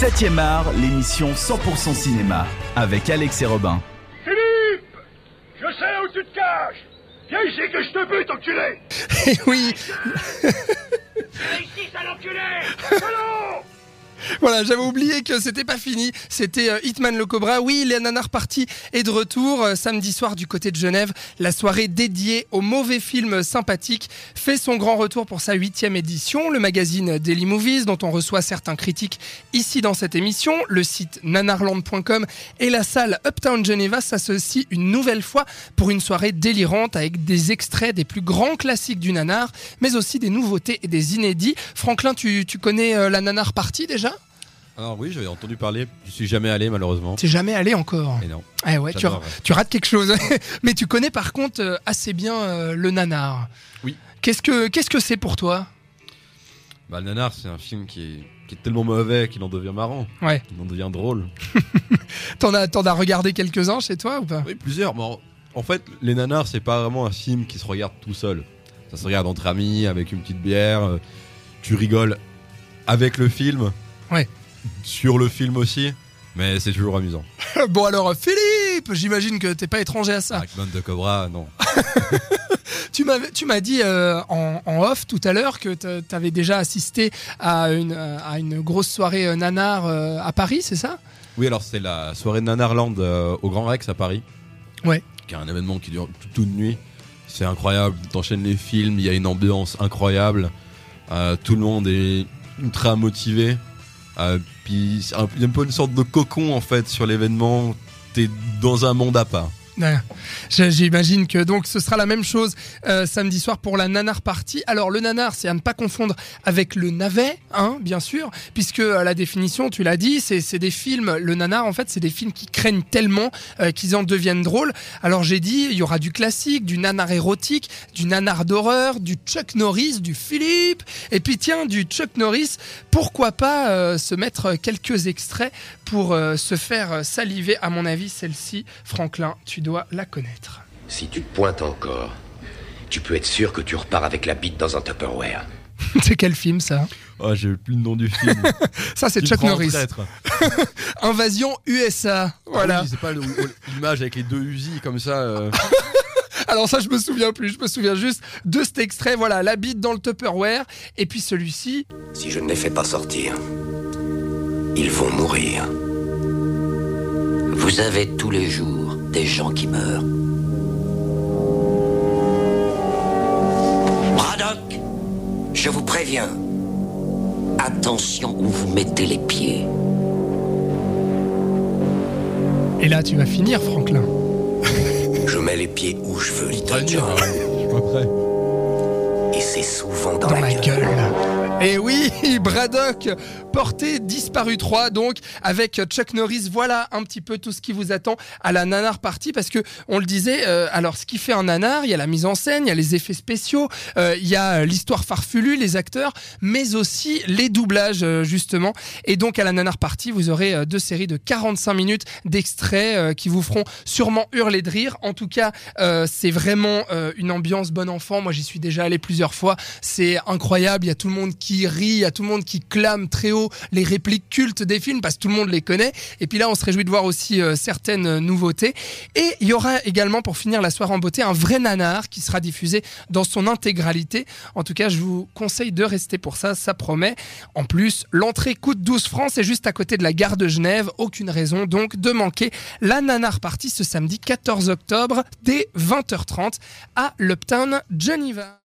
7ème art, l'émission 100% cinéma, avec Alex et Robin. Philippe Je sais où tu te caches. Viens ici que je te bute, enculé. Et oui, Viens ici, sale enculé. Allons voilà, j'avais oublié que c'était pas fini. C'était euh, Hitman le Cobra. Oui, les Nanar Party est de retour euh, samedi soir du côté de Genève. La soirée dédiée aux mauvais films sympathiques fait son grand retour pour sa huitième édition. Le magazine Daily Movies, dont on reçoit certains critiques ici dans cette émission, le site nanarland.com et la salle Uptown Geneva s'associent une nouvelle fois pour une soirée délirante avec des extraits des plus grands classiques du nanar, mais aussi des nouveautés et des inédits. Franklin, tu, connais euh, la Nanar Party déjà? Alors oui, j'avais entendu parler. Je suis jamais allé malheureusement. T'es jamais allé encore Et non. Eh ouais, tu, tu rates quelque chose. Mais tu connais par contre euh, assez bien euh, le nanar. Oui. Qu'est-ce que qu'est-ce que c'est pour toi? Bah, le Nanar, c'est un film qui est, qui est tellement mauvais qu'il en devient marrant. Ouais. Il en devient drôle. T'en as t'en as regardé quelques-uns chez toi ou pas? Oui, plusieurs. Bon, en fait, les Nanars, c'est pas vraiment un film qui se regarde tout seul. Ça se regarde entre amis, avec une petite bière. euh, Tu rigoles avec le film. Ouais. Sur le film aussi. Mais c'est toujours amusant. Bon alors Philippe, j'imagine que t'es pas étranger à ça. Hackman de Cobra, non. Tu tu m'as dit euh, en, en off tout à l'heure que t'a- t'avais déjà assisté à une à une grosse soirée euh, nanar euh, à Paris, c'est ça? Oui, alors c'est la soirée Nanarland euh, au Grand Rex à Paris. Ouais. Qui est un événement qui dure toute une nuit. C'est incroyable. T'enchaînes les films, il y a une ambiance incroyable. Euh, tout le monde est ultra motivé. Euh, puis un, il y a un peu une sorte de cocon en fait sur l'événement. T'es dans un monde à part. J'imagine que donc ce sera la même chose euh, samedi soir pour la nanar party. Alors le nanar, c'est à ne pas confondre avec le navet, hein, bien sûr, puisque euh, la définition, tu l'as dit, c'est des films. Le nanar, en fait, c'est des films qui craignent tellement euh, qu'ils en deviennent drôles. Alors j'ai dit, il y aura du classique, du nanar érotique, du nanar d'horreur, du Chuck Norris, du Philippe, et puis tiens, du Chuck Norris. Pourquoi pas euh, se mettre quelques extraits pour se faire saliver À mon avis, celle-ci, Franklin, tu dois la connaître. Si tu te pointes encore, tu peux être sûr que tu repars avec la bite dans un Tupperware. c'est quel film ça? Oh, j'ai plus le nom du film. Ça c'est Chuck Norris. Invasion USA. Voilà. Ah oui, c'est pas l'image avec les deux Uzi comme ça. euh. Alors ça je me souviens plus, je me souviens juste de cet extrait. Voilà, la bite dans le Tupperware et puis celui-ci. Si je ne les fais pas sortir, ils vont mourir. Vous avez tous les jours des gens qui meurent. Braddock, je vous préviens. Attention où vous mettez les pieds. Et là tu vas finir Franklin. Je mets les pieds où je veux, Little John. hein. Je suis pas prêt. Et c'est souvent dans, Dans la, la gueule. gueule. Et oui, Braddock, porté disparu 3, donc avec Chuck Norris. Voilà un petit peu tout ce qui vous attend à la nanar party parce que on le disait. euh, alors, ce qui fait un nanar, il y a la mise en scène, il y a les effets spéciaux, euh, il y a l'histoire farfelue, les acteurs, mais aussi les doublages euh, justement. Et donc à la nanar party, vous aurez euh, deux séries de 45 minutes d'extraits euh, qui vous feront sûrement hurler de rire. En tout cas, euh, c'est vraiment une ambiance bon enfant. Moi, j'y suis déjà allé plusieurs fois. C'est incroyable. Il y a tout le monde qui rit, il y a tout le monde qui clame très haut les répliques cultes des films parce que tout le monde les connaît. Et puis là, on se réjouit de voir aussi euh, certaines nouveautés. Et il y aura également, pour finir la soirée en beauté, un vrai nanar qui sera diffusé dans son intégralité. En tout cas, je vous conseille de rester pour ça, ça promet. En plus, l'entrée coûte 12 francs, c'est juste à côté de la gare de Genève. Aucune raison donc de manquer la nanar party ce samedi 14 octobre dès 20h30 à l'Uptown Geneva.